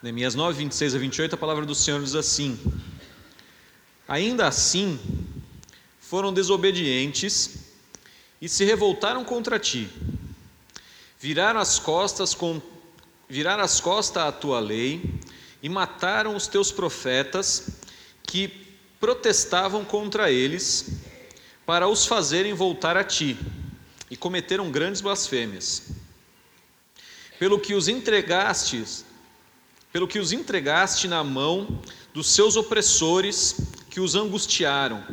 Neemias 9, 26 a 28, a palavra do Senhor diz assim: Ainda assim, foram desobedientes e se revoltaram contra ti. Viraram as costas com viraram as costas à tua lei e mataram os teus profetas que protestavam contra eles para os fazerem voltar a ti e cometeram grandes blasfêmias. Pelo que os entregastes, pelo que os entregaste na mão dos seus opressores que os angustiaram.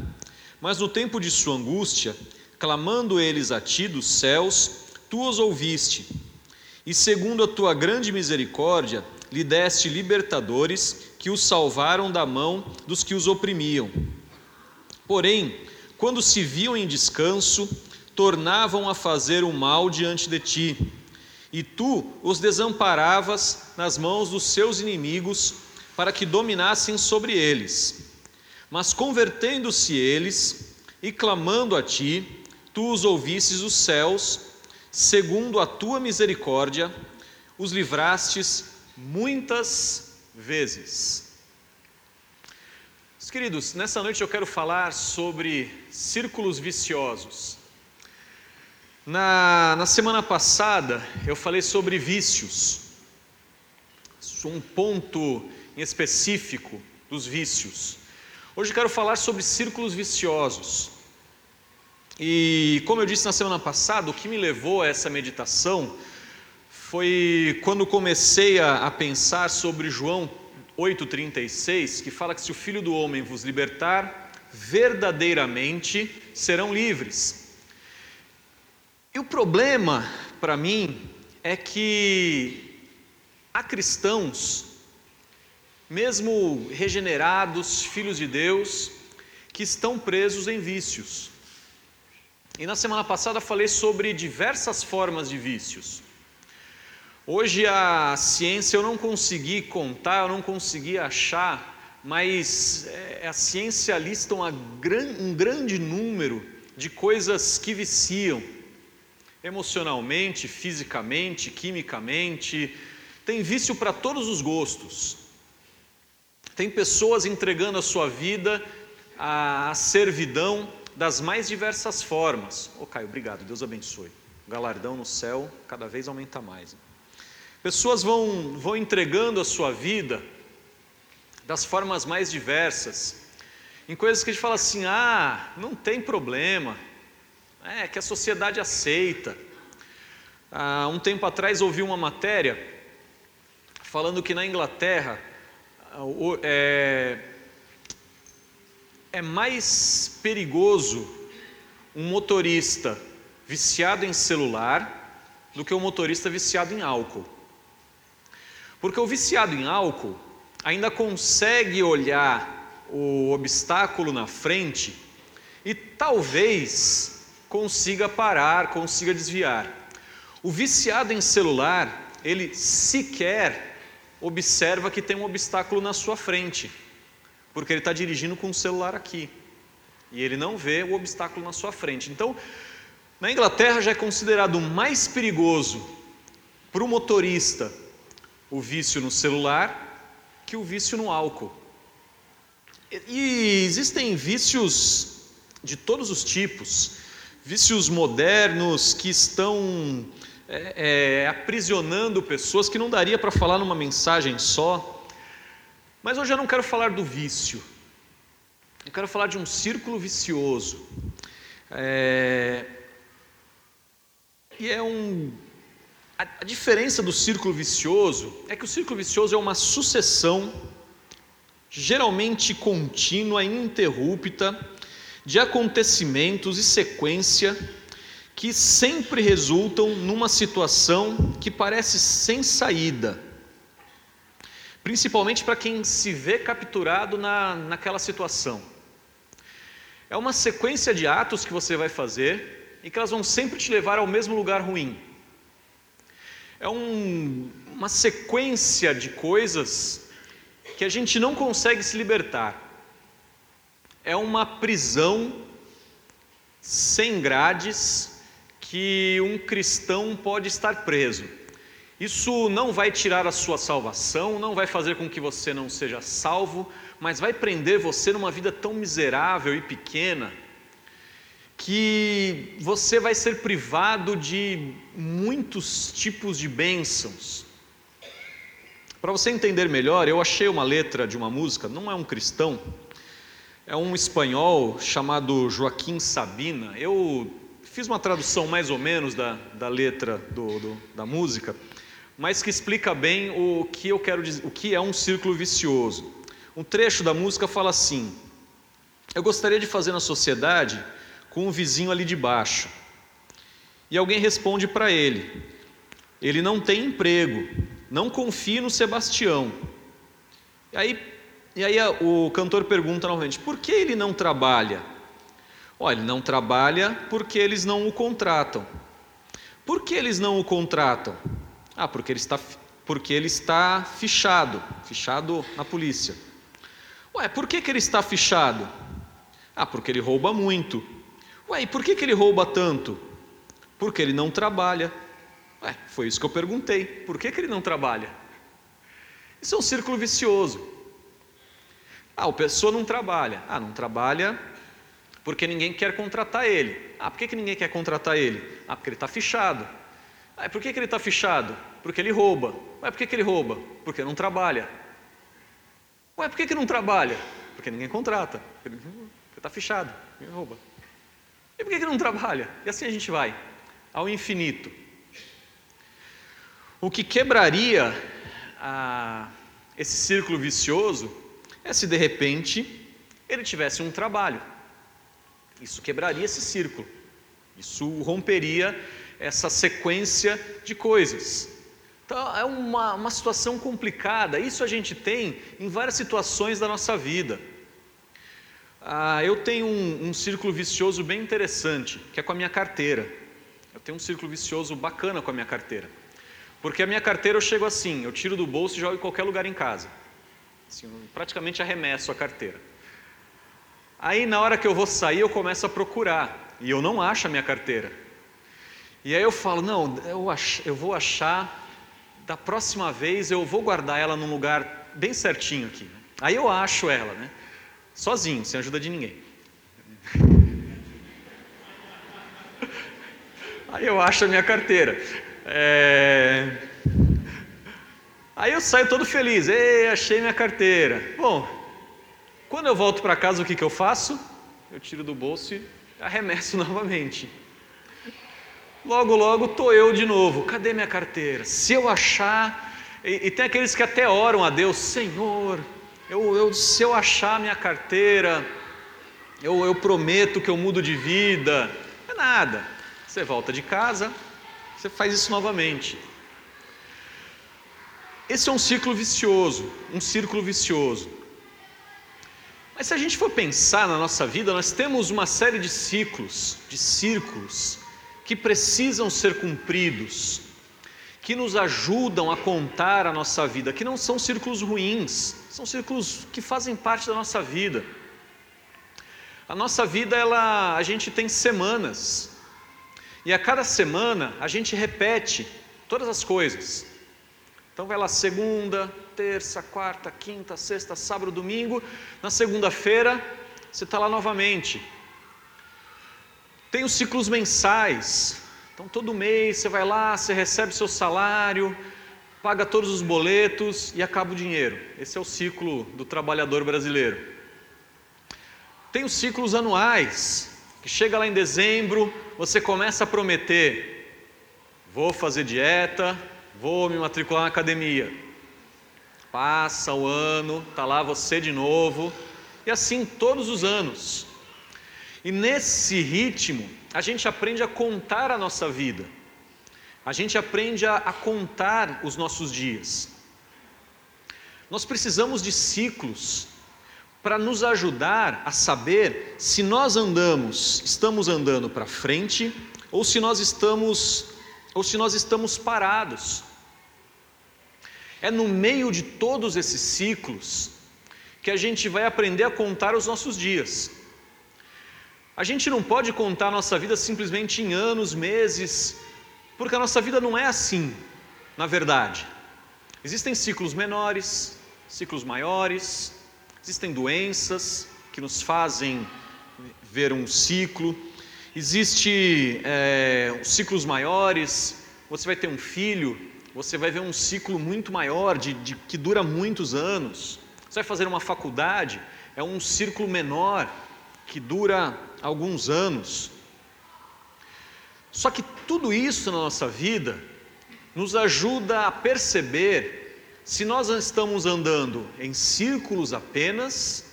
Mas no tempo de sua angústia, clamando eles a ti dos céus, tu os ouviste. E segundo a tua grande misericórdia, lhe deste libertadores que os salvaram da mão dos que os oprimiam. Porém, quando se viam em descanso, tornavam a fazer o mal diante de ti, e tu os desamparavas nas mãos dos seus inimigos, para que dominassem sobre eles. Mas convertendo-se eles e clamando a ti, tu os ouvistes os céus, segundo a tua misericórdia, os livrastes muitas vezes. Queridos, nessa noite eu quero falar sobre círculos viciosos. Na, na semana passada eu falei sobre vícios, um ponto em específico dos vícios. Hoje quero falar sobre círculos viciosos. E como eu disse na semana passada, o que me levou a essa meditação foi quando comecei a, a pensar sobre João 8,36, que fala que se o Filho do Homem vos libertar, verdadeiramente serão livres. E o problema para mim é que há cristãos, mesmo regenerados, filhos de Deus, que estão presos em vícios. E na semana passada falei sobre diversas formas de vícios. Hoje a ciência eu não consegui contar, eu não consegui achar, mas é, a ciência lista um grande número de coisas que viciam emocionalmente, fisicamente, quimicamente. Tem vício para todos os gostos. Tem pessoas entregando a sua vida à servidão das mais diversas formas. Ô oh, Caio, obrigado, Deus abençoe. O galardão no céu cada vez aumenta mais. Pessoas vão, vão entregando a sua vida das formas mais diversas, em coisas que a gente fala assim: ah, não tem problema, é que a sociedade aceita. Há um tempo atrás ouvi uma matéria falando que na Inglaterra é, é mais perigoso um motorista viciado em celular do que um motorista viciado em álcool. Porque o viciado em álcool ainda consegue olhar o obstáculo na frente e talvez consiga parar, consiga desviar. O viciado em celular, ele sequer observa que tem um obstáculo na sua frente, porque ele está dirigindo com o celular aqui e ele não vê o obstáculo na sua frente. Então, na Inglaterra já é considerado mais perigoso para o motorista o vício no celular que o vício no álcool. E existem vícios de todos os tipos, vícios modernos que estão é, é, aprisionando pessoas que não daria para falar numa mensagem só. Mas hoje eu não quero falar do vício, eu quero falar de um círculo vicioso. É, e é um a, a diferença do círculo vicioso é que o círculo vicioso é uma sucessão, geralmente contínua ininterrupta, de acontecimentos e sequência que sempre resultam numa situação que parece sem saída, principalmente para quem se vê capturado na, naquela situação. É uma sequência de atos que você vai fazer e que elas vão sempre te levar ao mesmo lugar ruim é um, uma sequência de coisas que a gente não consegue se libertar. É uma prisão sem grades que um cristão pode estar preso. Isso não vai tirar a sua salvação, não vai fazer com que você não seja salvo, mas vai prender você numa vida tão miserável e pequena que você vai ser privado de muitos tipos de bênçãos. Para você entender melhor, eu achei uma letra de uma música, não é um cristão, é um espanhol chamado Joaquim Sabina. Eu fiz uma tradução mais ou menos da, da letra do, do, da música, mas que explica bem o que eu quero dizer, o que é um círculo vicioso. Um trecho da música fala assim: Eu gostaria de fazer na sociedade com o vizinho ali de baixo. E alguém responde para ele: Ele não tem emprego, não confie no Sebastião. E aí, e aí o cantor pergunta novamente: Por que ele não trabalha? Olha, ele não trabalha porque eles não o contratam. Por que eles não o contratam? Ah, porque ele está, porque ele está fichado, fichado na polícia. Ué, por que, que ele está fichado? Ah, porque ele rouba muito. Ué, e por que, que ele rouba tanto? Porque ele não trabalha. Ué, foi isso que eu perguntei. Por que, que ele não trabalha? Isso é um círculo vicioso. Ah, o pessoa não trabalha. Ah, não trabalha porque ninguém quer contratar ele. Ah, por que, que ninguém quer contratar ele? Ah, porque ele está fichado. Ah, por que, que ele está fichado? Porque ele rouba. Ué, por que, que ele rouba? Porque não trabalha. Ué, por que, que não trabalha? Porque ninguém contrata. Porque está fichado, ninguém rouba. E por que, que não trabalha? E assim a gente vai, ao infinito. O que quebraria a, esse círculo vicioso é se de repente ele tivesse um trabalho. Isso quebraria esse círculo. Isso romperia essa sequência de coisas. Então, é uma, uma situação complicada. Isso a gente tem em várias situações da nossa vida. Ah, eu tenho um, um círculo vicioso bem interessante, que é com a minha carteira. Eu tenho um círculo vicioso bacana com a minha carteira. Porque a minha carteira eu chego assim, eu tiro do bolso e jogo em qualquer lugar em casa. Assim, praticamente arremesso a carteira. Aí na hora que eu vou sair, eu começo a procurar. E eu não acho a minha carteira. E aí eu falo, não, eu, ach, eu vou achar, da próxima vez eu vou guardar ela num lugar bem certinho aqui. Aí eu acho ela, né? Sozinho, sem ajuda de ninguém. Aí eu acho a minha carteira. É... Aí eu saio todo feliz. Ei, achei minha carteira. Bom, quando eu volto para casa, o que, que eu faço? Eu tiro do bolso e arremesso novamente. Logo, logo estou eu de novo. Cadê minha carteira? Se eu achar. E, e, tem aqueles que até oram a Deus: Senhor, eu, eu, se eu achar minha carteira, eu, eu prometo que eu mudo de vida. É nada. Você volta de casa, você faz isso novamente. Esse é um ciclo vicioso, um círculo vicioso. Mas se a gente for pensar na nossa vida, nós temos uma série de ciclos, de círculos, que precisam ser cumpridos, que nos ajudam a contar a nossa vida, que não são círculos ruins, são círculos que fazem parte da nossa vida. A nossa vida, ela, a gente tem semanas, e a cada semana a gente repete todas as coisas. Então vai lá segunda, terça, quarta, quinta, sexta, sábado, domingo. Na segunda-feira você está lá novamente. Tem os ciclos mensais. Então, todo mês você vai lá, você recebe seu salário, paga todos os boletos e acaba o dinheiro. Esse é o ciclo do trabalhador brasileiro. Tem os ciclos anuais, que chega lá em dezembro, você começa a prometer: vou fazer dieta, vou me matricular na academia. Passa o ano, está lá você de novo, e assim todos os anos. E nesse ritmo, a gente aprende a contar a nossa vida, a gente aprende a, a contar os nossos dias. Nós precisamos de ciclos para nos ajudar a saber se nós andamos, estamos andando para frente ou se nós estamos ou se nós estamos parados. É no meio de todos esses ciclos que a gente vai aprender a contar os nossos dias. A gente não pode contar a nossa vida simplesmente em anos, meses, porque a nossa vida não é assim. na verdade. Existem ciclos menores, ciclos maiores, existem doenças que nos fazem ver um ciclo, existe é, ciclos maiores, você vai ter um filho, você vai ver um ciclo muito maior, de, de, que dura muitos anos. Você vai fazer uma faculdade, é um círculo menor, que dura alguns anos. Só que tudo isso na nossa vida nos ajuda a perceber se nós estamos andando em círculos apenas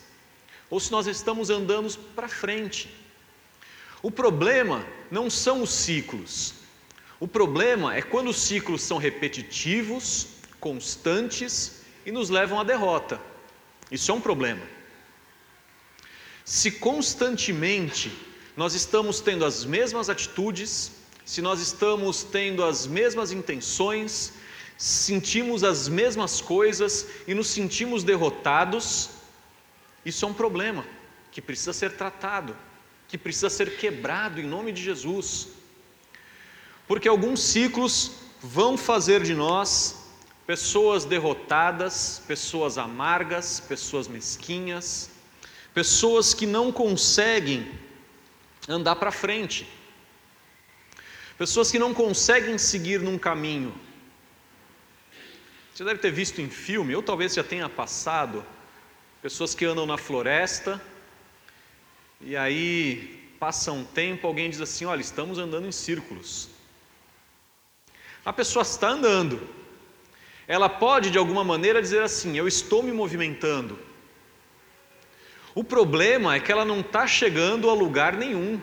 ou se nós estamos andando para frente. O problema não são os ciclos. O problema é quando os ciclos são repetitivos, constantes e nos levam à derrota. Isso é um problema. Se constantemente nós estamos tendo as mesmas atitudes, se nós estamos tendo as mesmas intenções, sentimos as mesmas coisas e nos sentimos derrotados, isso é um problema que precisa ser tratado, que precisa ser quebrado em nome de Jesus. Porque alguns ciclos vão fazer de nós pessoas derrotadas, pessoas amargas, pessoas mesquinhas, pessoas que não conseguem andar para frente, pessoas que não conseguem seguir num caminho. Você deve ter visto em filme, ou talvez já tenha passado, pessoas que andam na floresta, e aí passa um tempo, alguém diz assim: Olha, estamos andando em círculos. A pessoa está andando, ela pode de alguma maneira dizer assim: Eu estou me movimentando, o problema é que ela não está chegando a lugar nenhum.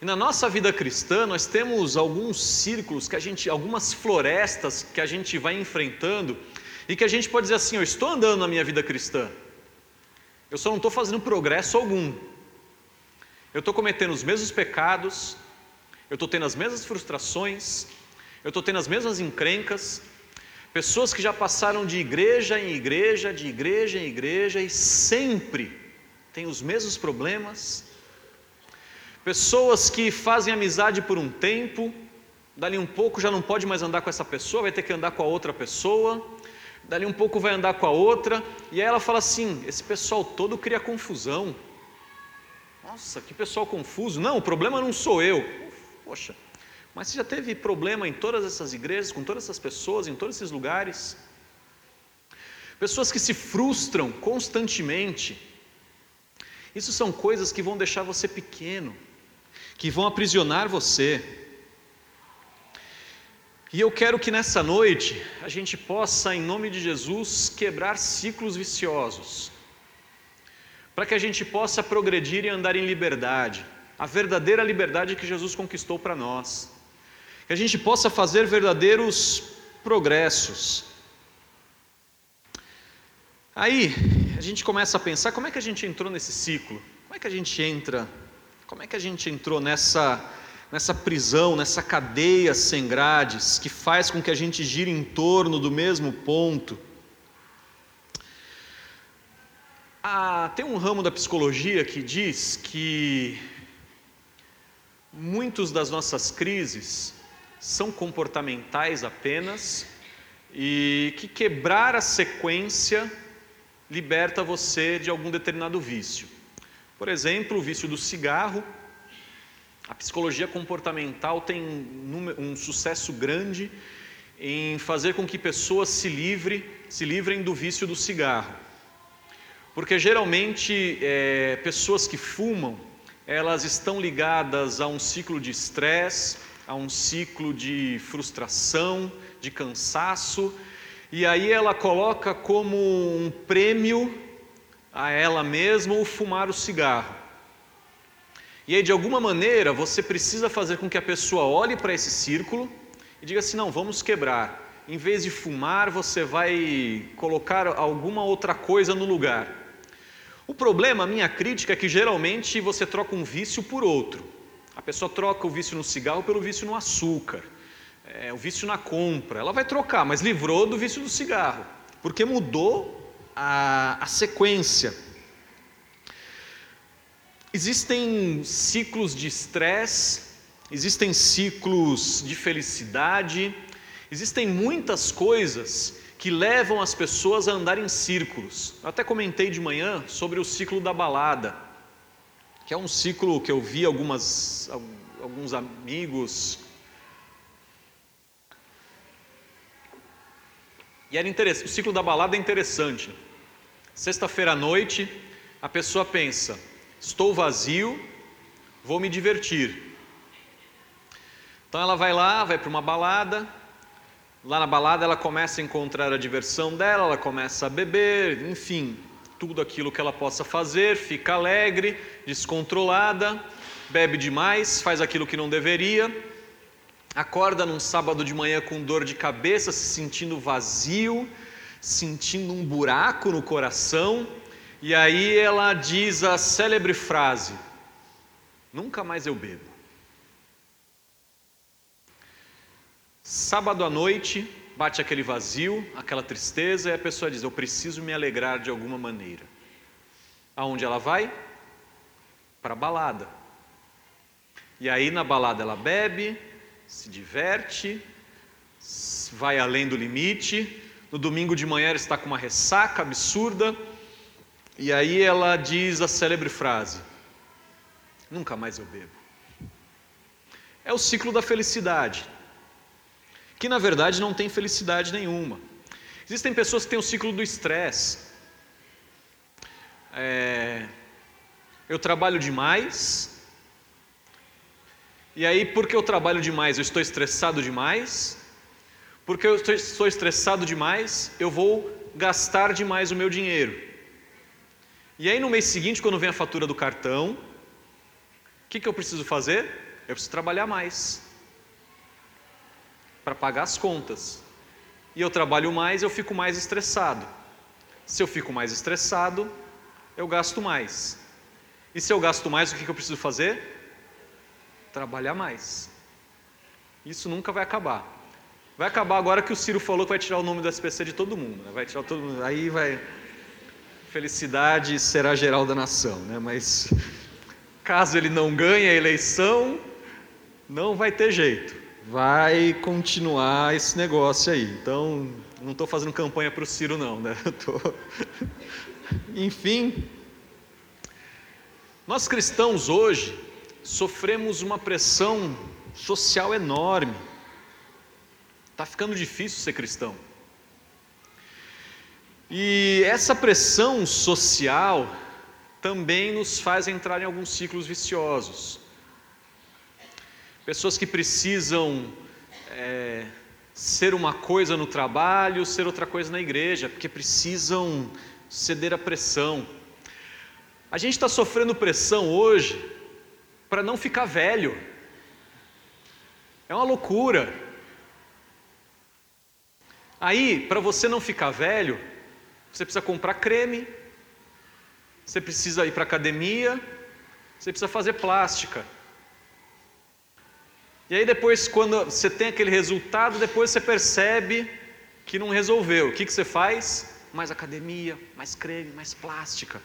E na nossa vida cristã, nós temos alguns círculos que a gente, algumas florestas que a gente vai enfrentando e que a gente pode dizer assim: eu estou andando na minha vida cristã, eu só não estou fazendo progresso algum. Eu estou cometendo os mesmos pecados, eu estou tendo as mesmas frustrações, eu estou tendo as mesmas encrencas, Pessoas que já passaram de igreja em igreja, de igreja em igreja e sempre têm os mesmos problemas. Pessoas que fazem amizade por um tempo, dali um pouco já não pode mais andar com essa pessoa, vai ter que andar com a outra pessoa, dali um pouco vai andar com a outra, e aí ela fala assim: esse pessoal todo cria confusão. Nossa, que pessoal confuso. Não, o problema não sou eu. Poxa, mas você já teve problema em todas essas igrejas, com todas essas pessoas, em todos esses lugares? Pessoas que se frustram constantemente. Isso são coisas que vão deixar você pequeno, que vão aprisionar você. E eu quero que nessa noite a gente possa, em nome de Jesus, quebrar ciclos viciosos, para que a gente possa progredir e andar em liberdade, a verdadeira liberdade que Jesus conquistou para nós. Que a gente possa fazer verdadeiros progressos. Aí a gente começa a pensar como é que a gente entrou nesse ciclo, como é que a gente entra, como é que a gente entrou nessa, nessa prisão, nessa cadeia sem grades que faz com que a gente gire em torno do mesmo ponto. Ah, tem um ramo da psicologia que diz que muitos das nossas crises são comportamentais apenas e que quebrar a sequência liberta você de algum determinado vício. Por exemplo, o vício do cigarro. A psicologia comportamental tem um sucesso grande em fazer com que pessoas se, livre, se livrem do vício do cigarro. Porque geralmente é, pessoas que fumam, elas estão ligadas a um ciclo de estresse, a um ciclo de frustração, de cansaço, e aí ela coloca como um prêmio a ela mesma o fumar o cigarro. E aí, de alguma maneira, você precisa fazer com que a pessoa olhe para esse círculo e diga assim: não, vamos quebrar. Em vez de fumar, você vai colocar alguma outra coisa no lugar. O problema, a minha crítica, é que geralmente você troca um vício por outro. A pessoa troca o vício no cigarro pelo vício no açúcar, é, o vício na compra. Ela vai trocar, mas livrou do vício do cigarro, porque mudou a, a sequência. Existem ciclos de estresse, existem ciclos de felicidade, Existem muitas coisas que levam as pessoas a andar em círculos. Eu até comentei de manhã sobre o ciclo da balada, que é um ciclo que eu vi algumas, alguns amigos. E era interessante, o ciclo da balada é interessante. Sexta-feira à noite, a pessoa pensa: estou vazio, vou me divertir. Então ela vai lá, vai para uma balada, Lá na balada ela começa a encontrar a diversão dela, ela começa a beber, enfim, tudo aquilo que ela possa fazer, fica alegre, descontrolada, bebe demais, faz aquilo que não deveria, acorda num sábado de manhã com dor de cabeça, se sentindo vazio, sentindo um buraco no coração, e aí ela diz a célebre frase: Nunca mais eu bebo. Sábado à noite, bate aquele vazio, aquela tristeza, e a pessoa diz: Eu preciso me alegrar de alguma maneira. Aonde ela vai? Para a balada. E aí na balada ela bebe, se diverte, vai além do limite. No domingo de manhã ela está com uma ressaca absurda. E aí ela diz a célebre frase: Nunca mais eu bebo. É o ciclo da felicidade que na verdade não tem felicidade nenhuma. Existem pessoas que têm o ciclo do estresse. É, eu trabalho demais, e aí, porque eu trabalho demais, eu estou estressado demais, porque eu estou estressado demais, eu vou gastar demais o meu dinheiro. E aí, no mês seguinte, quando vem a fatura do cartão, o que, que eu preciso fazer? Eu preciso trabalhar mais para pagar as contas. E eu trabalho mais, eu fico mais estressado. Se eu fico mais estressado, eu gasto mais. E se eu gasto mais, o que eu preciso fazer? Trabalhar mais. Isso nunca vai acabar. Vai acabar agora que o Ciro falou que vai tirar o nome do SPC de todo mundo. Né? Vai tirar todo mundo. Aí vai. Felicidade será geral da nação, né? Mas caso ele não ganhe a eleição, não vai ter jeito vai continuar esse negócio aí. Então, não estou fazendo campanha para o Ciro, não, né? Tô... Enfim, nós cristãos hoje sofremos uma pressão social enorme. Está ficando difícil ser cristão. E essa pressão social também nos faz entrar em alguns ciclos viciosos. Pessoas que precisam é, ser uma coisa no trabalho, ser outra coisa na igreja, porque precisam ceder à pressão. A gente está sofrendo pressão hoje para não ficar velho. É uma loucura. Aí, para você não ficar velho, você precisa comprar creme, você precisa ir para academia, você precisa fazer plástica. E aí depois, quando você tem aquele resultado, depois você percebe que não resolveu. O que, que você faz? Mais academia, mais creme, mais plástica.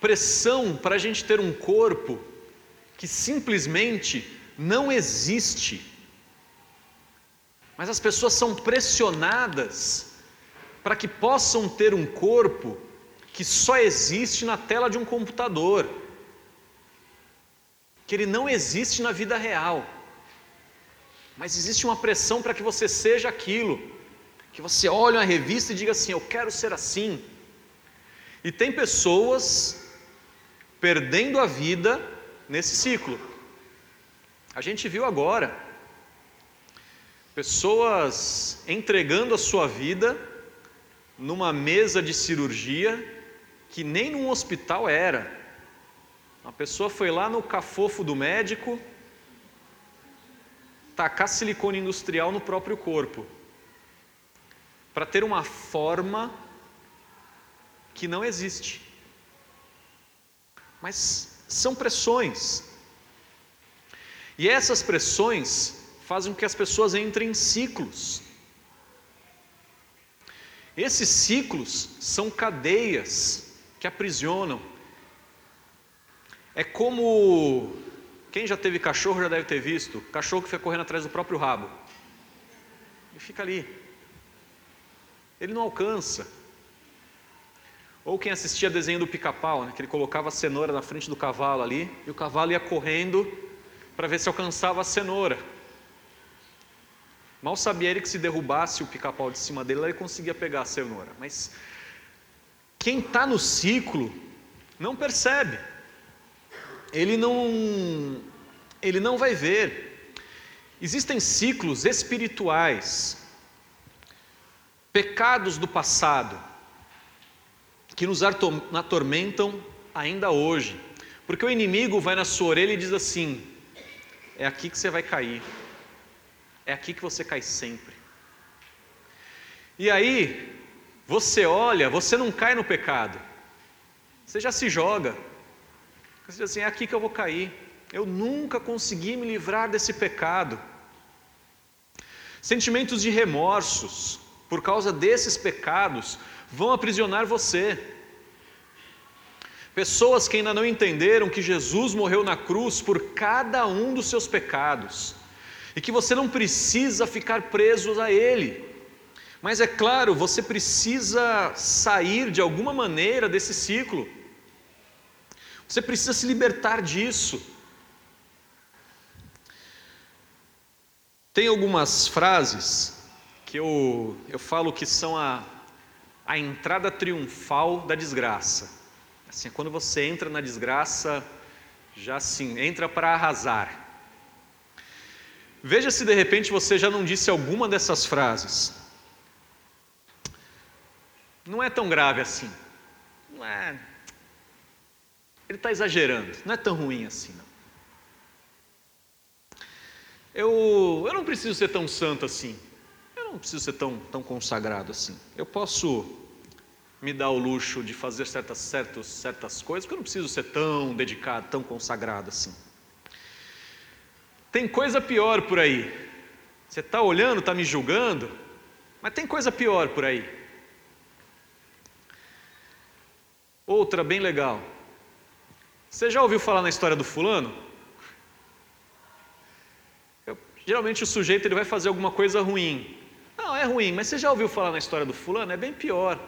Pressão para a gente ter um corpo que simplesmente não existe. Mas as pessoas são pressionadas para que possam ter um corpo que só existe na tela de um computador que ele não existe na vida real, mas existe uma pressão para que você seja aquilo, que você olhe uma revista e diga assim: Eu quero ser assim. E tem pessoas perdendo a vida nesse ciclo. A gente viu agora pessoas entregando a sua vida numa mesa de cirurgia que nem num hospital era. A pessoa foi lá no cafofo do médico, tacar silicone industrial no próprio corpo, para ter uma forma que não existe. Mas são pressões. E essas pressões fazem com que as pessoas entrem em ciclos. Esses ciclos são cadeias que aprisionam, é como Quem já teve cachorro já deve ter visto. Cachorro que fica correndo atrás do próprio rabo. Ele fica ali. Ele não alcança. Ou quem assistia desenho do pica-pau, né, que ele colocava a cenoura na frente do cavalo ali, e o cavalo ia correndo para ver se alcançava a cenoura. Mal sabia ele que se derrubasse o pica-pau de cima dele, ele conseguia pegar a cenoura. Mas quem está no ciclo não percebe. Ele não, ele não vai ver. Existem ciclos espirituais, pecados do passado, que nos atormentam ainda hoje. Porque o inimigo vai na sua orelha e diz assim: é aqui que você vai cair, é aqui que você cai sempre. E aí, você olha, você não cai no pecado, você já se joga, você diz assim: é aqui que eu vou cair, eu nunca consegui me livrar desse pecado. Sentimentos de remorsos por causa desses pecados vão aprisionar você. Pessoas que ainda não entenderam que Jesus morreu na cruz por cada um dos seus pecados e que você não precisa ficar preso a Ele. Mas é claro, você precisa sair de alguma maneira desse ciclo. Você precisa se libertar disso. Tem algumas frases que eu, eu falo que são a, a entrada triunfal da desgraça. Assim, quando você entra na desgraça, já assim, entra para arrasar. Veja se de repente você já não disse alguma dessas frases. Não é tão grave assim. Não é. Ele está exagerando. Não é tão ruim assim, não. Eu, eu não preciso ser tão santo assim. Eu não preciso ser tão, tão consagrado assim. Eu posso me dar o luxo de fazer certas, certas, certas coisas, porque eu não preciso ser tão dedicado, tão consagrado assim. Tem coisa pior por aí. Você está olhando, está me julgando, mas tem coisa pior por aí. Outra bem legal. Você já ouviu falar na história do fulano? Eu, geralmente o sujeito ele vai fazer alguma coisa ruim. Não, é ruim, mas você já ouviu falar na história do fulano? É bem pior.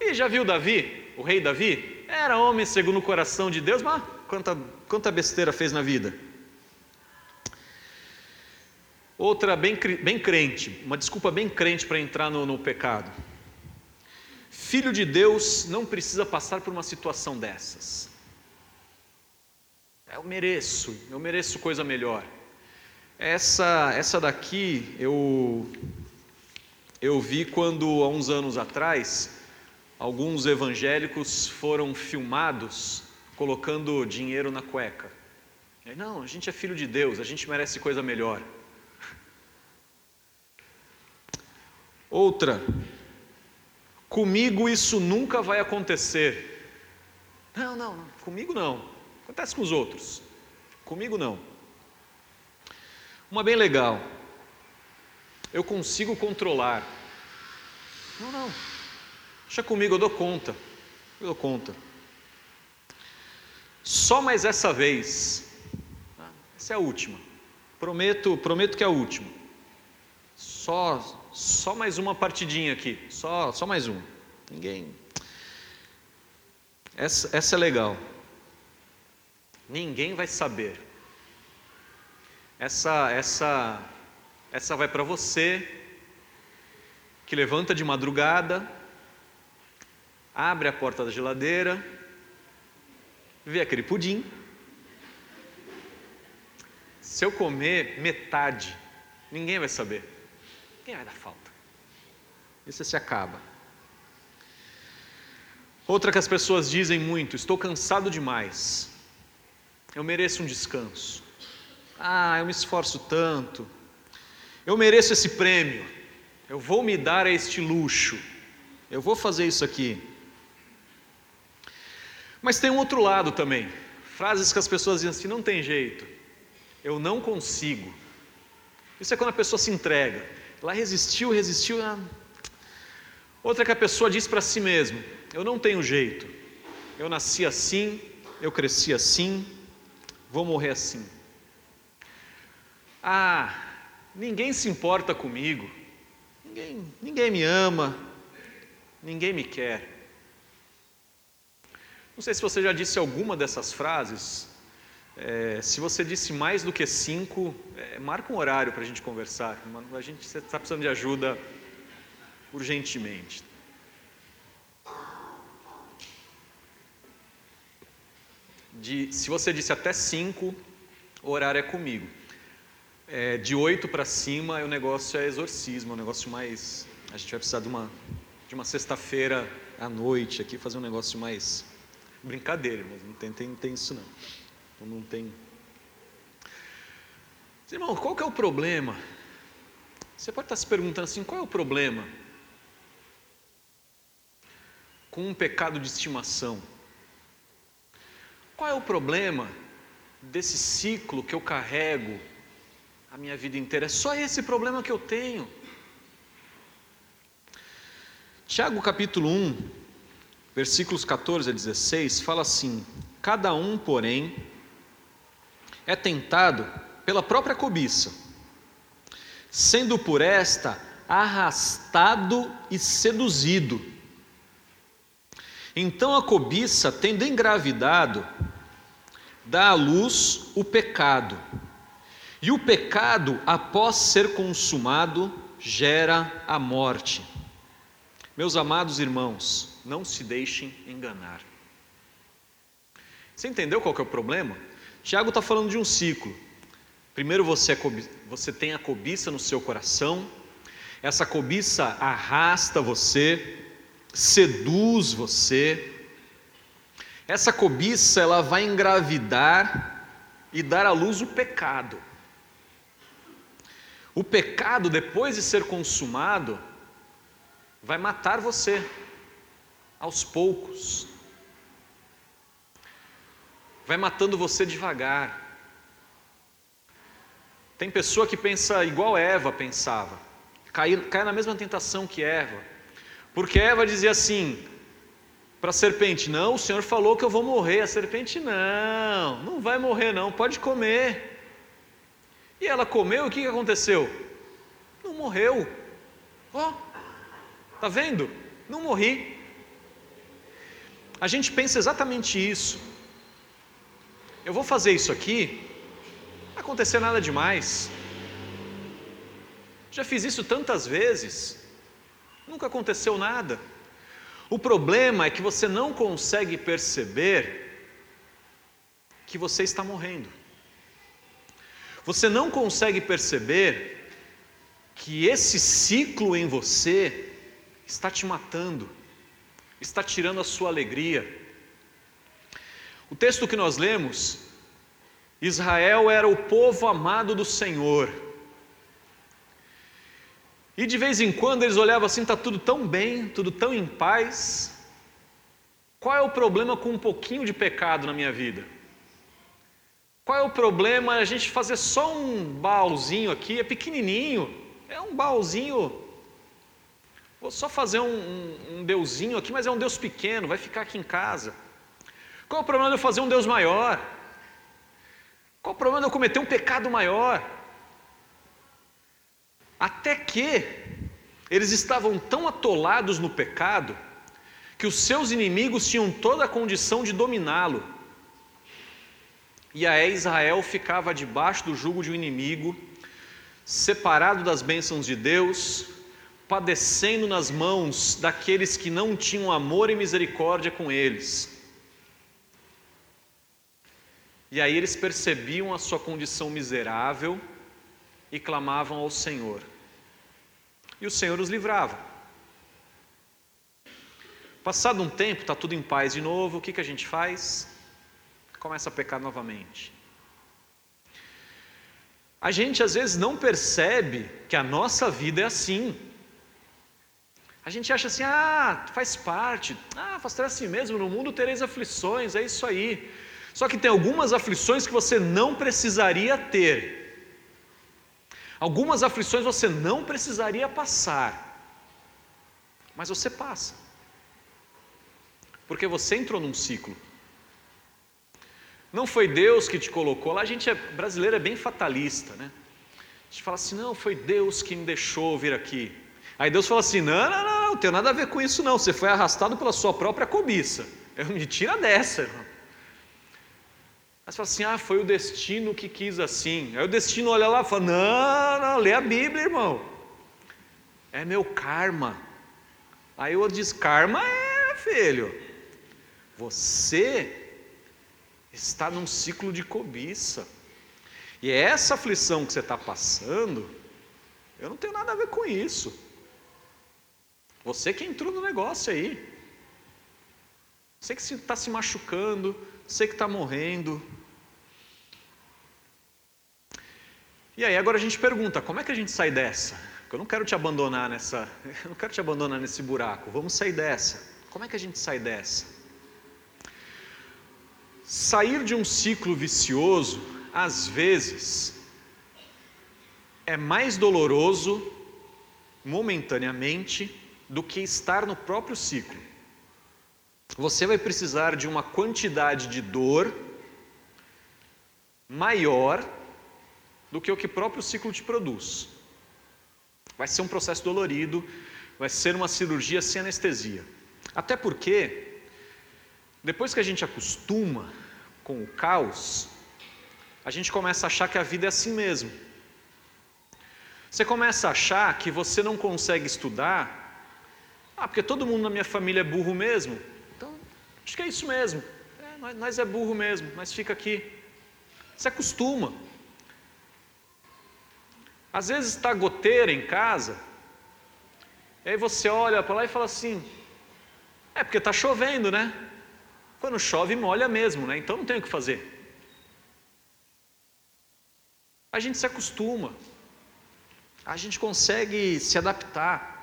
E já viu Davi, o rei Davi? Era homem segundo o coração de Deus, mas quanta, quanta besteira fez na vida. Outra bem, bem crente, uma desculpa bem crente para entrar no, no pecado. Filho de Deus não precisa passar por uma situação dessas. Eu mereço, eu mereço coisa melhor. Essa, essa daqui eu, eu vi quando, há uns anos atrás, alguns evangélicos foram filmados colocando dinheiro na cueca. Não, a gente é filho de Deus, a gente merece coisa melhor. Outra, comigo isso nunca vai acontecer. Não, não, não, comigo não. Acontece com os outros. Comigo não. Uma bem legal. Eu consigo controlar. Não, não. Deixa comigo, eu dou conta. Eu dou conta. Só mais essa vez. Essa é a última. Prometo, prometo que é a última. Só só mais uma partidinha aqui, só, só mais uma. Ninguém. Essa, essa é legal. Ninguém vai saber. Essa, essa, essa vai para você que levanta de madrugada, abre a porta da geladeira, vê aquele pudim. Se eu comer metade, ninguém vai saber. Quem vai dar falta? Isso se acaba. Outra que as pessoas dizem muito: estou cansado demais. Eu mereço um descanso. Ah, eu me esforço tanto. Eu mereço esse prêmio. Eu vou me dar a este luxo. Eu vou fazer isso aqui. Mas tem um outro lado também. Frases que as pessoas dizem assim: não tem jeito. Eu não consigo. Isso é quando a pessoa se entrega. Lá resistiu, resistiu. Ah. Outra que a pessoa diz para si mesmo: Eu não tenho jeito. Eu nasci assim, eu cresci assim, vou morrer assim. Ah, ninguém se importa comigo, ninguém, ninguém me ama, ninguém me quer. Não sei se você já disse alguma dessas frases. É, se você disse mais do que cinco, é, marca um horário para a gente conversar. A gente está precisando de ajuda urgentemente. De, se você disse até cinco, o horário é comigo. É, de oito para cima, o negócio é exorcismo, um negócio mais. A gente vai precisar de uma, de uma sexta-feira à noite aqui, fazer um negócio mais. Brincadeira, mas não tem, tem, tem isso não. Então não tem. Irmão, qual que é o problema? Você pode estar se perguntando assim: qual é o problema com um pecado de estimação? Qual é o problema desse ciclo que eu carrego a minha vida inteira? É só esse problema que eu tenho. Tiago capítulo 1, versículos 14 a 16, fala assim: Cada um, porém, é tentado pela própria cobiça, sendo por esta arrastado e seduzido. Então a cobiça, tendo engravidado, dá à luz o pecado. E o pecado, após ser consumado, gera a morte. Meus amados irmãos, não se deixem enganar. Você entendeu qual é o problema? Tiago está falando de um ciclo. Primeiro você, é você tem a cobiça no seu coração, essa cobiça arrasta você, seduz você. Essa cobiça ela vai engravidar e dar à luz o pecado. O pecado, depois de ser consumado, vai matar você aos poucos. Vai matando você devagar. Tem pessoa que pensa igual Eva pensava, cai, cai na mesma tentação que Eva porque Eva dizia assim para a serpente: Não, o Senhor falou que eu vou morrer. A serpente: Não, não vai morrer, não, pode comer. E ela comeu, o que aconteceu? Não morreu. Ó, oh, tá vendo? Não morri. A gente pensa exatamente isso. Eu vou fazer isso aqui, não vai acontecer nada demais. Já fiz isso tantas vezes. Nunca aconteceu nada. O problema é que você não consegue perceber que você está morrendo. Você não consegue perceber que esse ciclo em você está te matando, está tirando a sua alegria. O texto que nós lemos, Israel era o povo amado do Senhor. E de vez em quando eles olhavam assim: está tudo tão bem, tudo tão em paz. Qual é o problema com um pouquinho de pecado na minha vida? Qual é o problema a gente fazer só um baúzinho aqui? É pequenininho, é um baúzinho. Vou só fazer um, um, um deusinho aqui, mas é um Deus pequeno, vai ficar aqui em casa. Qual o problema de eu fazer um Deus maior? Qual o problema de eu cometer um pecado maior? Até que eles estavam tão atolados no pecado que os seus inimigos tinham toda a condição de dominá-lo. E aí Israel ficava debaixo do jugo de um inimigo, separado das bênçãos de Deus, padecendo nas mãos daqueles que não tinham amor e misericórdia com eles. E aí eles percebiam a sua condição miserável e clamavam ao Senhor. E o Senhor os livrava. Passado um tempo, está tudo em paz de novo, o que, que a gente faz? Começa a pecar novamente. A gente às vezes não percebe que a nossa vida é assim. A gente acha assim, ah, faz parte, ah, faz assim mesmo, no mundo tereis aflições, é isso aí. Só que tem algumas aflições que você não precisaria ter, Algumas aflições você não precisaria passar, mas você passa, porque você entrou num ciclo. Não foi Deus que te colocou lá, a gente é brasileiro é bem fatalista, né? A gente fala assim: não, foi Deus que me deixou vir aqui. Aí Deus fala assim: não, não, não, não tem nada a ver com isso, não. Você foi arrastado pela sua própria cobiça. Eu me tira dessa, irmão. Você fala assim: ah, foi o destino que quis assim. Aí o destino olha lá e fala: não, não, lê a Bíblia, irmão. É meu karma. Aí o diz: karma é, filho. Você está num ciclo de cobiça. E é essa aflição que você está passando, eu não tenho nada a ver com isso. Você que entrou no negócio aí. Você que está se machucando, você que está morrendo. E aí agora a gente pergunta, como é que a gente sai dessa? Eu não quero te abandonar nessa, eu não quero te abandonar nesse buraco. Vamos sair dessa. Como é que a gente sai dessa? Sair de um ciclo vicioso, às vezes, é mais doloroso momentaneamente do que estar no próprio ciclo. Você vai precisar de uma quantidade de dor maior do que o que o próprio ciclo te produz. Vai ser um processo dolorido, vai ser uma cirurgia sem anestesia. Até porque depois que a gente acostuma com o caos, a gente começa a achar que a vida é assim mesmo. Você começa a achar que você não consegue estudar, ah, porque todo mundo na minha família é burro mesmo. Então, acho que é isso mesmo. É, nós, nós é burro mesmo, mas fica aqui. Você acostuma. Às vezes está goteira em casa, e aí você olha para lá e fala assim: é porque está chovendo, né? Quando chove, molha mesmo, né? Então não tem o que fazer. A gente se acostuma, a gente consegue se adaptar.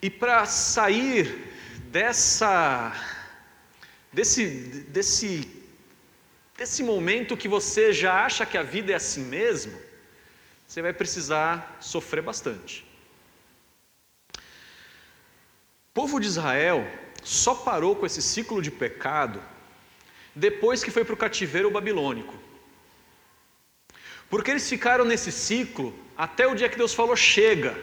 E para sair dessa, desse, desse, desse momento que você já acha que a vida é assim mesmo, você vai precisar sofrer bastante. O povo de Israel só parou com esse ciclo de pecado depois que foi para o cativeiro babilônico. Porque eles ficaram nesse ciclo até o dia que Deus falou: chega.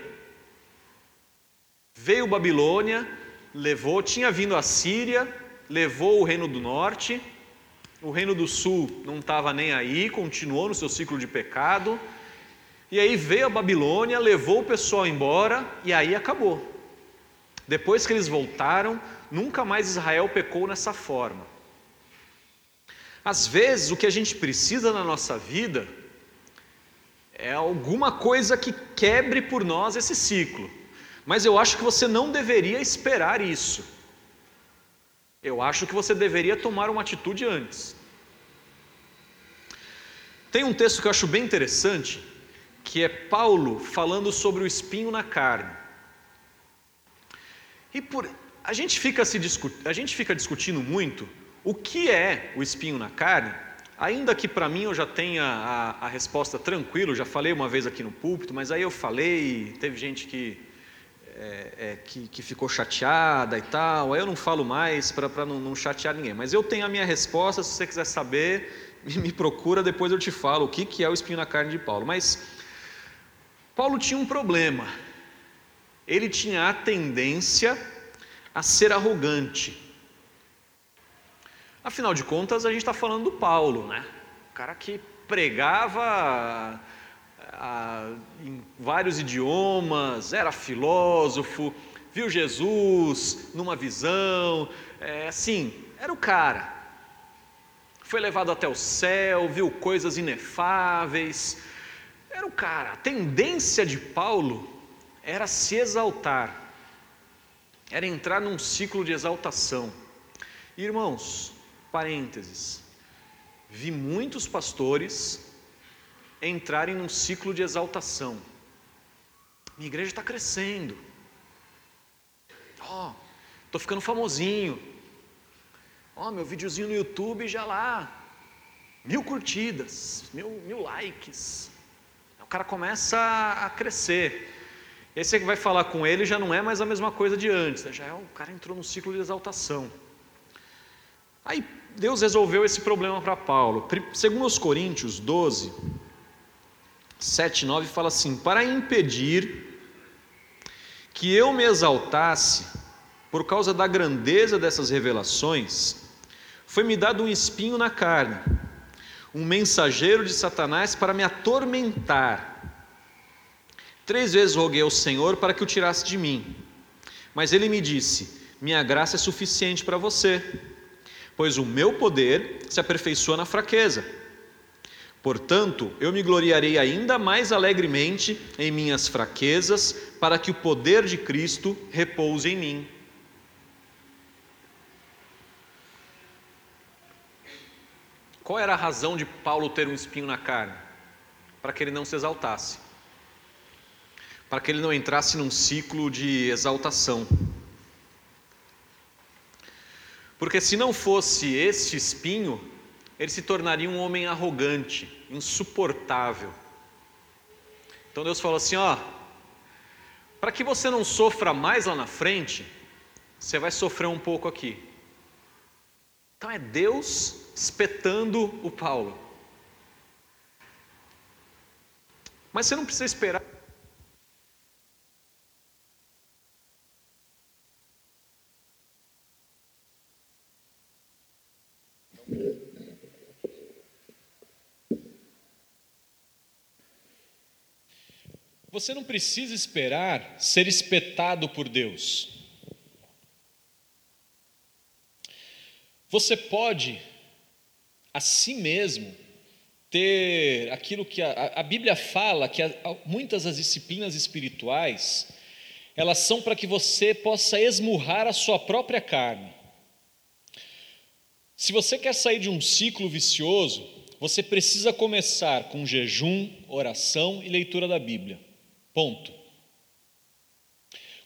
Veio Babilônia, levou, tinha vindo a Síria, levou o reino do norte, o reino do sul não estava nem aí, continuou no seu ciclo de pecado, e aí veio a Babilônia, levou o pessoal embora, e aí acabou. Depois que eles voltaram, Nunca mais Israel pecou nessa forma. Às vezes, o que a gente precisa na nossa vida é alguma coisa que quebre por nós esse ciclo. Mas eu acho que você não deveria esperar isso. Eu acho que você deveria tomar uma atitude antes. Tem um texto que eu acho bem interessante, que é Paulo falando sobre o espinho na carne. E por, a gente fica, se a gente fica discutindo muito o que é o espinho na carne, ainda que para mim eu já tenha a, a resposta tranquilo, já falei uma vez aqui no púlpito, mas aí eu falei, teve gente que, é, é, que, que, ficou chateada e tal, aí eu não falo mais para não, não, chatear ninguém, mas eu tenho a minha resposta, se você quiser saber, me, procura, depois eu te falo o que, que é o espinho na carne de Paulo. Mas Paulo tinha um problema, ele tinha a tendência a ser arrogante. Afinal de contas, a gente está falando do Paulo, né? O cara que pregava a, em vários idiomas, era filósofo, viu Jesus numa visão, é, assim, era o cara. Foi levado até o céu, viu coisas inefáveis, era o cara. A tendência de Paulo era se exaltar era entrar num ciclo de exaltação. Irmãos, parênteses, vi muitos pastores entrarem num ciclo de exaltação. Minha igreja está crescendo. Ó, oh, estou ficando famosinho. Ó, oh, meu videozinho no YouTube já lá. Mil curtidas, mil, mil likes. O cara começa a crescer. E aí você vai falar com ele já não é mais a mesma coisa de antes, né? já é o cara entrou no ciclo de exaltação. Aí Deus resolveu esse problema para Paulo. Segundo os Coríntios 12, 7, 9 fala assim: Para impedir que eu me exaltasse por causa da grandeza dessas revelações, foi-me dado um espinho na carne, um mensageiro de Satanás para me atormentar. Três vezes roguei ao Senhor para que o tirasse de mim, mas ele me disse: Minha graça é suficiente para você, pois o meu poder se aperfeiçoa na fraqueza. Portanto, eu me gloriarei ainda mais alegremente em minhas fraquezas, para que o poder de Cristo repouse em mim. Qual era a razão de Paulo ter um espinho na carne? Para que ele não se exaltasse, para que ele não entrasse num ciclo de exaltação. Porque se não fosse este espinho, ele se tornaria um homem arrogante, insuportável. Então Deus falou assim: ó, para que você não sofra mais lá na frente, você vai sofrer um pouco aqui. Então é Deus espetando o Paulo. Mas você não precisa esperar Você não precisa esperar ser espetado por Deus. Você pode, a si mesmo, ter aquilo que a, a Bíblia fala, que a, muitas das disciplinas espirituais, elas são para que você possa esmurrar a sua própria carne. Se você quer sair de um ciclo vicioso, você precisa começar com jejum, oração e leitura da Bíblia. Ponto.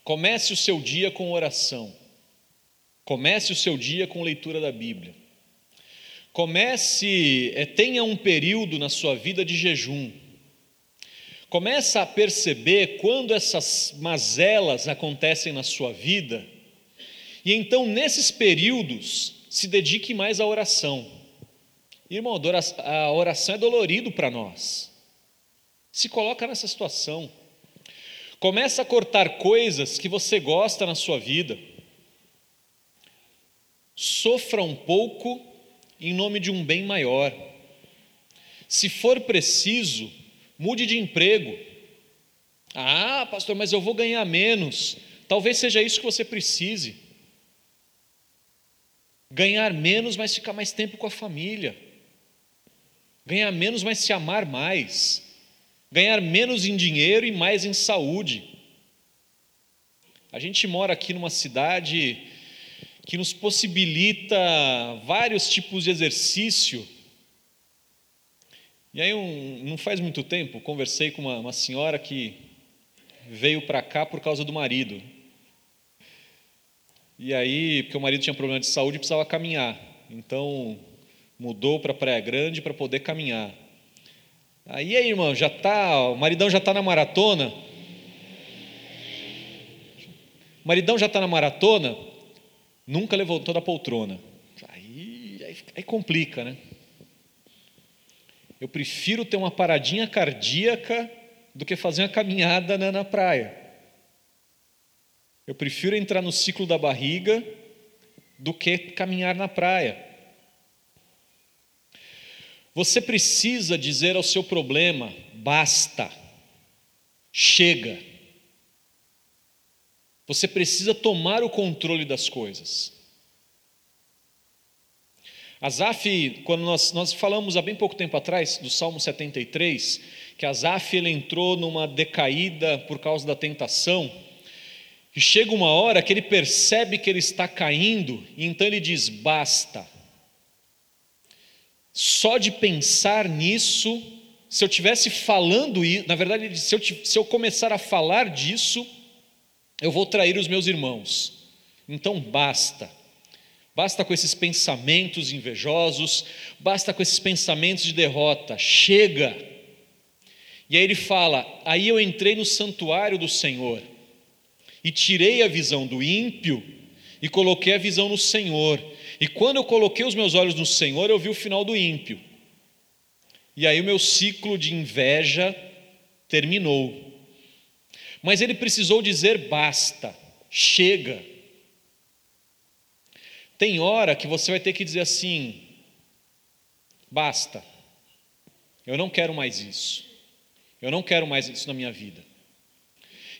Comece o seu dia com oração. Comece o seu dia com leitura da Bíblia. Comece, é, tenha um período na sua vida de jejum. Comece a perceber quando essas mazelas acontecem na sua vida. E então, nesses períodos, se dedique mais à oração. Irmão, a oração é dolorido para nós. Se coloca nessa situação. Começa a cortar coisas que você gosta na sua vida. Sofra um pouco em nome de um bem maior. Se for preciso, mude de emprego. Ah, pastor, mas eu vou ganhar menos. Talvez seja isso que você precise. Ganhar menos, mas ficar mais tempo com a família. Ganhar menos, mas se amar mais ganhar menos em dinheiro e mais em saúde. A gente mora aqui numa cidade que nos possibilita vários tipos de exercício. E aí, um, não faz muito tempo, conversei com uma, uma senhora que veio para cá por causa do marido. E aí, porque o marido tinha problema de saúde precisava caminhar. Então, mudou para Praia Grande para poder caminhar. Aí, aí, irmão, já tá, o maridão já está na maratona. O maridão já está na maratona, nunca levantou da poltrona. Aí, aí, aí complica, né? Eu prefiro ter uma paradinha cardíaca do que fazer uma caminhada na praia. Eu prefiro entrar no ciclo da barriga do que caminhar na praia. Você precisa dizer ao seu problema: basta, chega. Você precisa tomar o controle das coisas. Asaf, quando nós, nós falamos há bem pouco tempo atrás do Salmo 73, que Asaf ele entrou numa decaída por causa da tentação, e chega uma hora que ele percebe que ele está caindo, e então ele diz: basta, só de pensar nisso, se eu tivesse falando isso, na verdade, se eu, se eu começar a falar disso, eu vou trair os meus irmãos. Então basta. Basta com esses pensamentos invejosos, basta com esses pensamentos de derrota, chega. E aí ele fala: Aí eu entrei no santuário do Senhor e tirei a visão do ímpio e coloquei a visão no Senhor. E quando eu coloquei os meus olhos no Senhor, eu vi o final do ímpio. E aí o meu ciclo de inveja terminou. Mas ele precisou dizer basta, chega. Tem hora que você vai ter que dizer assim: basta, eu não quero mais isso, eu não quero mais isso na minha vida.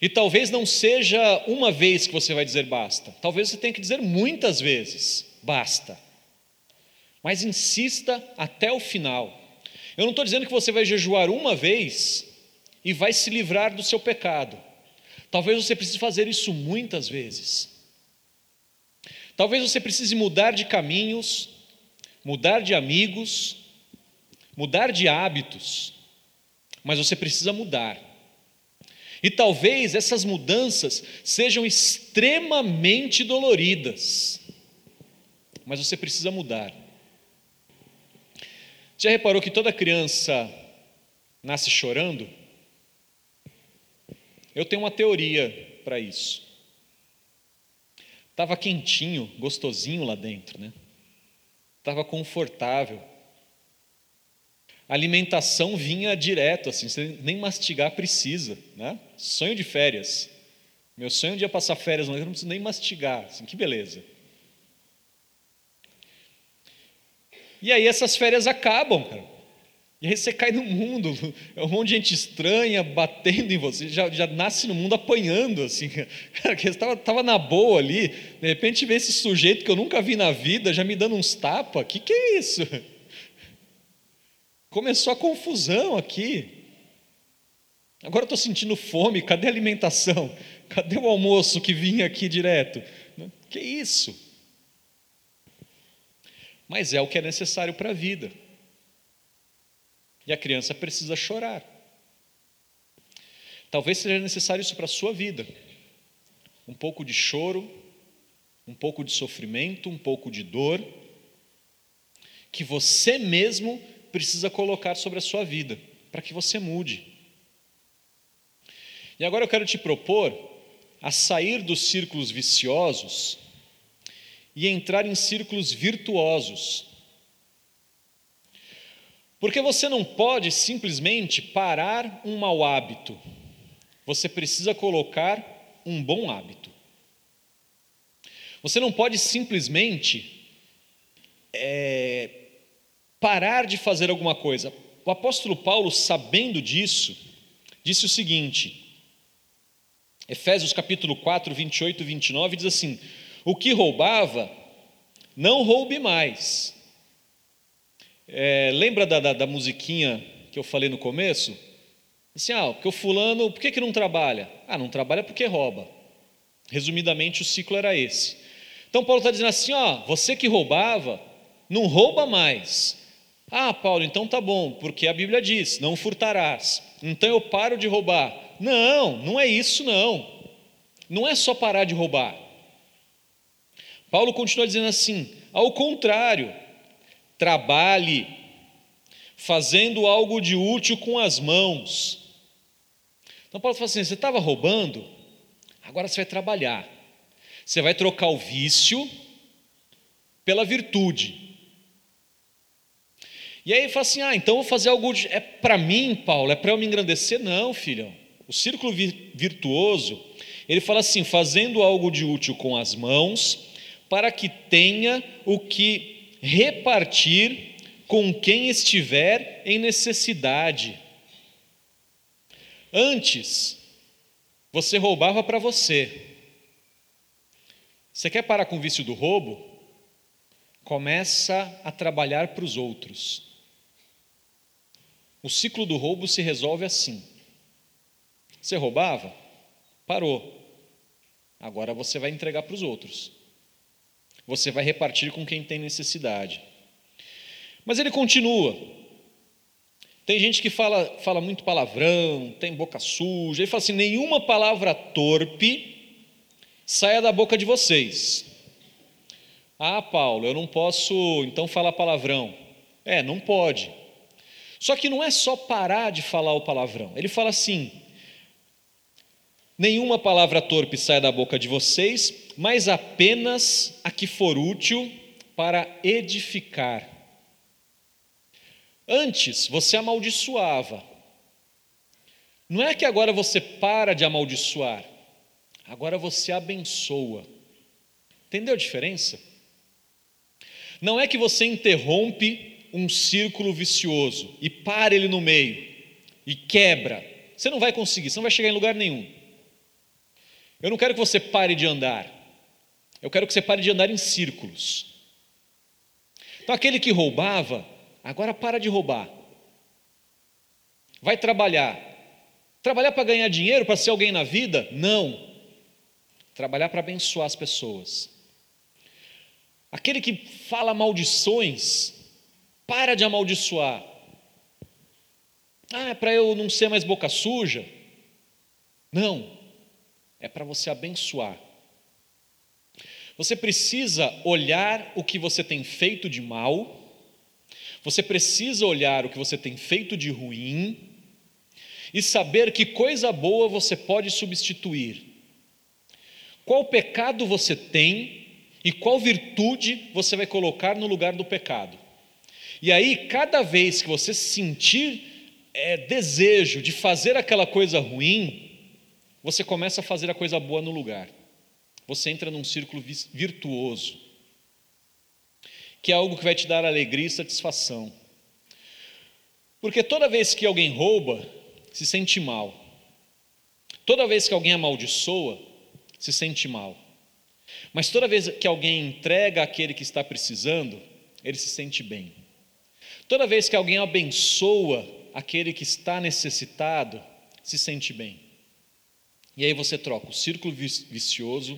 E talvez não seja uma vez que você vai dizer basta, talvez você tenha que dizer muitas vezes basta, mas insista até o final. Eu não estou dizendo que você vai jejuar uma vez e vai se livrar do seu pecado. Talvez você precise fazer isso muitas vezes. Talvez você precise mudar de caminhos, mudar de amigos, mudar de hábitos, mas você precisa mudar. E talvez essas mudanças sejam extremamente doloridas, mas você precisa mudar. Já reparou que toda criança nasce chorando? Eu tenho uma teoria para isso. Estava quentinho, gostosinho lá dentro, né? Estava confortável. A alimentação vinha direto, assim, você nem mastigar precisa, né? Sonho de férias. Meu sonho de é passar férias, eu não preciso nem mastigar, assim, que beleza. E aí essas férias acabam, cara. E aí você cai no mundo, é um monte de gente estranha batendo em você, já, já nasce no mundo apanhando, assim. Cara, que estava tava na boa ali, de repente vê esse sujeito que eu nunca vi na vida já me dando uns tapas, que que é isso? Começou a confusão aqui. Agora estou sentindo fome, cadê a alimentação? Cadê o almoço que vinha aqui direto? Que isso? Mas é o que é necessário para a vida. E a criança precisa chorar. Talvez seja necessário isso para a sua vida. Um pouco de choro, um pouco de sofrimento, um pouco de dor, que você mesmo precisa colocar sobre a sua vida, para que você mude. E agora eu quero te propor a sair dos círculos viciosos e entrar em círculos virtuosos. Porque você não pode simplesmente parar um mau hábito, você precisa colocar um bom hábito. Você não pode simplesmente é, parar de fazer alguma coisa. O apóstolo Paulo, sabendo disso, disse o seguinte, Efésios capítulo 4, 28 e 29, diz assim: O que roubava, não roube mais é, lembra da, da, da, musiquinha que eu falei no começo? Assim, ah, porque o fulano, por que, que não trabalha? Ah, não trabalha porque rouba. Resumidamente, o ciclo era esse. Então, Paulo está dizendo assim: ó, você que roubava, não rouba mais. Ah, Paulo, então tá bom, porque a Bíblia diz: não furtarás. Então eu paro de roubar. Não, não é isso, não. Não é só parar de roubar. Paulo continua dizendo assim: ao contrário, trabalhe, fazendo algo de útil com as mãos. Então Paulo fala assim: você estava roubando, agora você vai trabalhar. Você vai trocar o vício pela virtude. E aí ele fala assim: ah, então vou fazer algo. De... É para mim, Paulo, é para eu me engrandecer? Não, filhão. O círculo virtuoso, ele fala assim: fazendo algo de útil com as mãos, para que tenha o que repartir com quem estiver em necessidade. Antes, você roubava para você. Você quer parar com o vício do roubo? Começa a trabalhar para os outros. O ciclo do roubo se resolve assim. Você roubava? Parou. Agora você vai entregar para os outros você vai repartir com quem tem necessidade. Mas ele continua. Tem gente que fala, fala muito palavrão, tem boca suja. Ele fala assim: nenhuma palavra torpe saia da boca de vocês. Ah, Paulo, eu não posso então falar palavrão. É, não pode. Só que não é só parar de falar o palavrão. Ele fala assim: nenhuma palavra torpe saia da boca de vocês, mas apenas a que for útil para edificar. Antes você amaldiçoava, Não é que agora você para de amaldiçoar, agora você abençoa. Entendeu a diferença? Não é que você interrompe um círculo vicioso e para ele no meio e quebra. Você não vai conseguir, você não vai chegar em lugar nenhum. Eu não quero que você pare de andar. Eu quero que você pare de andar em círculos. Então, aquele que roubava, agora para de roubar. Vai trabalhar. Trabalhar para ganhar dinheiro, para ser alguém na vida? Não. Trabalhar para abençoar as pessoas. Aquele que fala maldições, para de amaldiçoar. Ah, é para eu não ser mais boca suja? Não, é para você abençoar. Você precisa olhar o que você tem feito de mal, você precisa olhar o que você tem feito de ruim e saber que coisa boa você pode substituir. Qual pecado você tem e qual virtude você vai colocar no lugar do pecado. E aí, cada vez que você sentir é, desejo de fazer aquela coisa ruim, você começa a fazer a coisa boa no lugar. Você entra num círculo virtuoso, que é algo que vai te dar alegria e satisfação. Porque toda vez que alguém rouba, se sente mal. Toda vez que alguém amaldiçoa, se sente mal. Mas toda vez que alguém entrega aquele que está precisando, ele se sente bem. Toda vez que alguém abençoa aquele que está necessitado, se sente bem. E aí você troca o círculo vicioso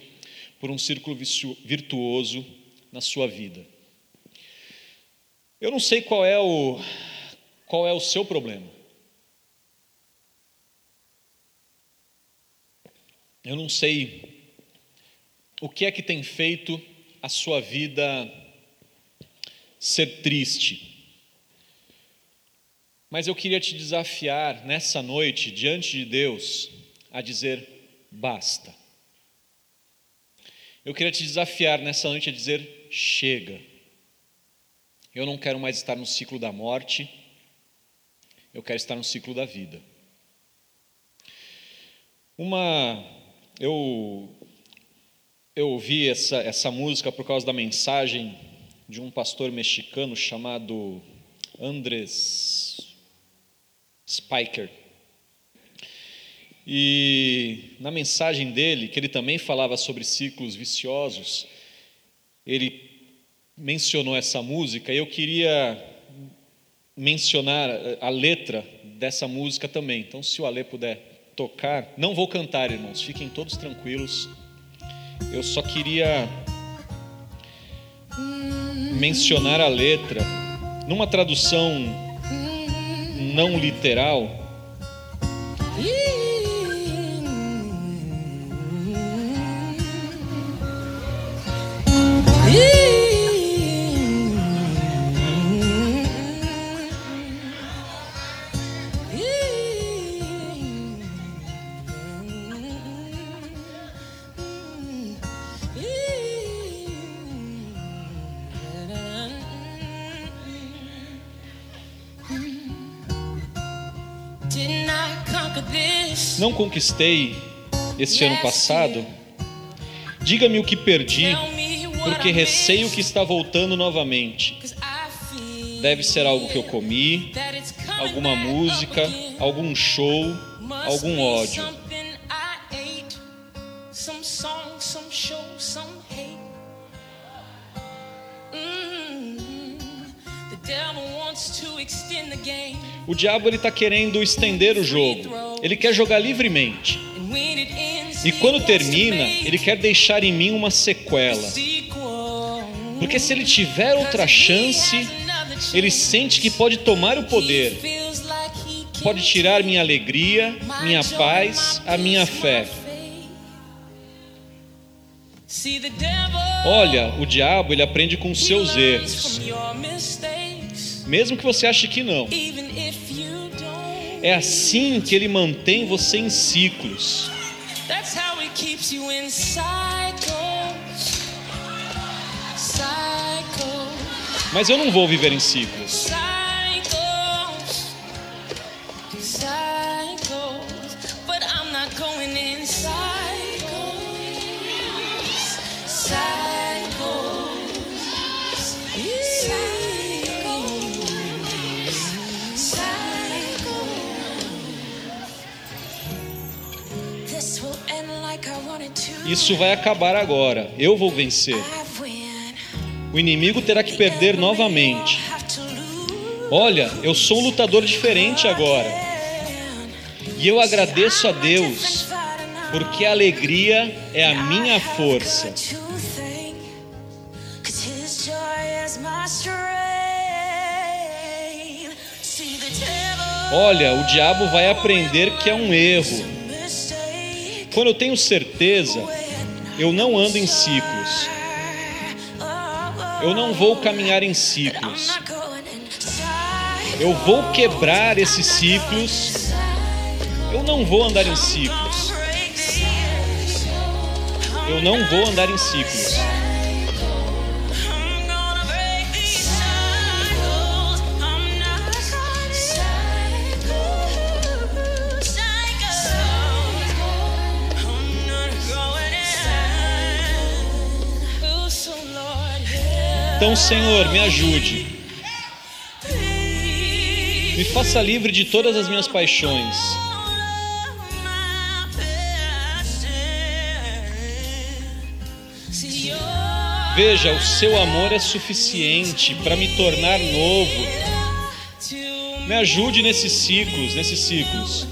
por um círculo virtuoso na sua vida. Eu não sei qual é o qual é o seu problema. Eu não sei o que é que tem feito a sua vida ser triste. Mas eu queria te desafiar nessa noite, diante de Deus, a dizer basta. Eu queria te desafiar nessa noite a dizer chega. Eu não quero mais estar no ciclo da morte, eu quero estar no ciclo da vida. Uma eu, eu ouvi essa, essa música por causa da mensagem de um pastor mexicano chamado Andres Spiker. E na mensagem dele, que ele também falava sobre ciclos viciosos, ele mencionou essa música e eu queria mencionar a letra dessa música também. Então, se o Ale puder tocar. Não vou cantar, irmãos, fiquem todos tranquilos. Eu só queria mencionar a letra numa tradução não literal. Conquistei este ano passado, diga-me o que perdi, porque receio que está voltando novamente. Deve ser algo que eu comi, alguma música, algum show, algum ódio. O diabo ele está querendo estender o jogo. Ele quer jogar livremente. E quando termina, ele quer deixar em mim uma sequela. Porque se ele tiver outra chance, ele sente que pode tomar o poder, pode tirar minha alegria, minha paz, a minha fé. Olha, o diabo ele aprende com seus erros, mesmo que você ache que não. É assim que ele mantém você em ciclos. That's how he keeps you in cycles. Cycles. Mas eu não vou viver em ciclos. Cycles. Cycles. But I'm not going inside. Isso vai acabar agora. Eu vou vencer. O inimigo terá que perder novamente. Olha, eu sou um lutador diferente agora. E eu agradeço a Deus, porque a alegria é a minha força. Olha, o diabo vai aprender que é um erro. Quando eu tenho certeza, eu não ando em ciclos. Eu não vou caminhar em ciclos. Eu vou quebrar esses ciclos. Eu não vou andar em ciclos. Eu não vou andar em ciclos. Então, Senhor, me ajude. Me faça livre de todas as minhas paixões. Veja, o seu amor é suficiente para me tornar novo. Me ajude nesses ciclos, nesses ciclos.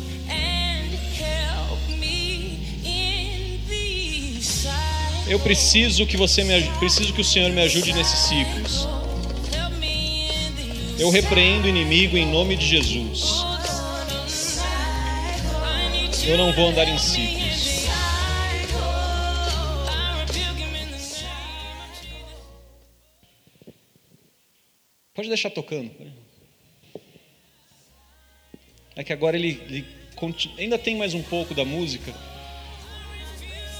Eu preciso que você me preciso que o Senhor me ajude nesses ciclos. Eu repreendo o inimigo em nome de Jesus. Eu não vou andar em ciclos. Pode deixar tocando. É que agora ele, ele ainda tem mais um pouco da música.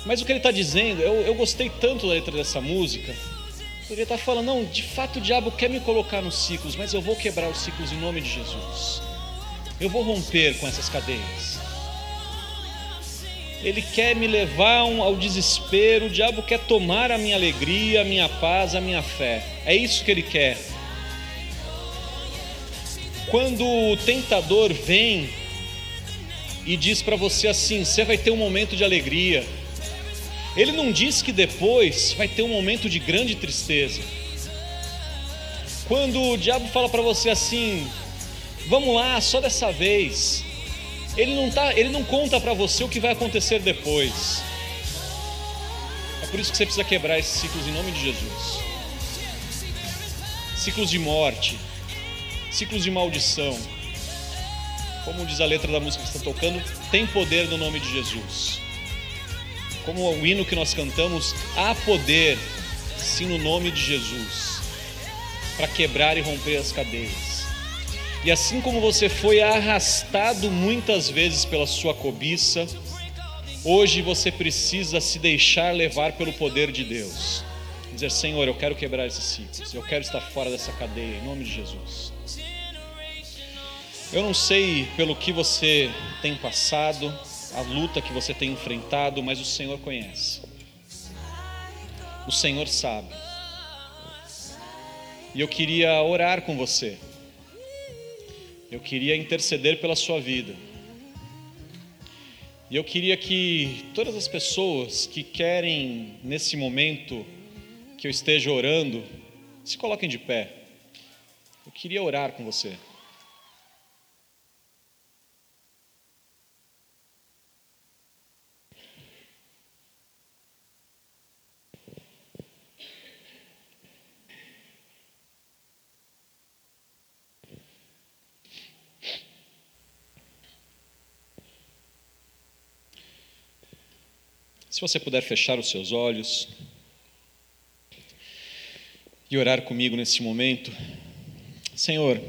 Mas o que ele está dizendo, eu, eu gostei tanto da letra dessa música, ele está falando, não, de fato o diabo quer me colocar nos ciclos, mas eu vou quebrar os ciclos em nome de Jesus. Eu vou romper com essas cadeias. Ele quer me levar ao desespero, o diabo quer tomar a minha alegria, a minha paz, a minha fé. É isso que ele quer. Quando o tentador vem e diz para você assim: você vai ter um momento de alegria, ele não diz que depois vai ter um momento de grande tristeza. Quando o diabo fala para você assim, vamos lá, só dessa vez, ele não, tá, ele não conta para você o que vai acontecer depois. É por isso que você precisa quebrar esses ciclos em nome de Jesus. Ciclos de morte, ciclos de maldição. Como diz a letra da música que está tocando, tem poder no nome de Jesus como o hino que nós cantamos, há poder, sim, no nome de Jesus, para quebrar e romper as cadeias. E assim como você foi arrastado muitas vezes pela sua cobiça, hoje você precisa se deixar levar pelo poder de Deus. Dizer, Senhor, eu quero quebrar esses ciclos, eu quero estar fora dessa cadeia, em nome de Jesus. Eu não sei pelo que você tem passado, a luta que você tem enfrentado, mas o Senhor conhece. O Senhor sabe. E eu queria orar com você. Eu queria interceder pela sua vida. E eu queria que todas as pessoas que querem, nesse momento, que eu esteja orando, se coloquem de pé. Eu queria orar com você. Se você puder fechar os seus olhos e orar comigo nesse momento, Senhor,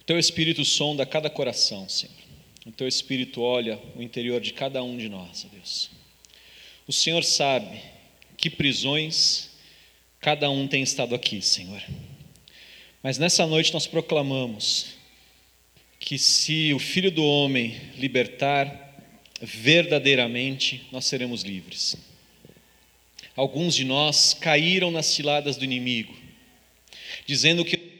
o teu Espírito sonda cada coração, Senhor. O teu Espírito olha o interior de cada um de nós, Deus. O Senhor sabe que prisões cada um tem estado aqui, Senhor. Mas nessa noite nós proclamamos que se o Filho do Homem libertar, verdadeiramente nós seremos livres. Alguns de nós caíram nas ciladas do inimigo, dizendo que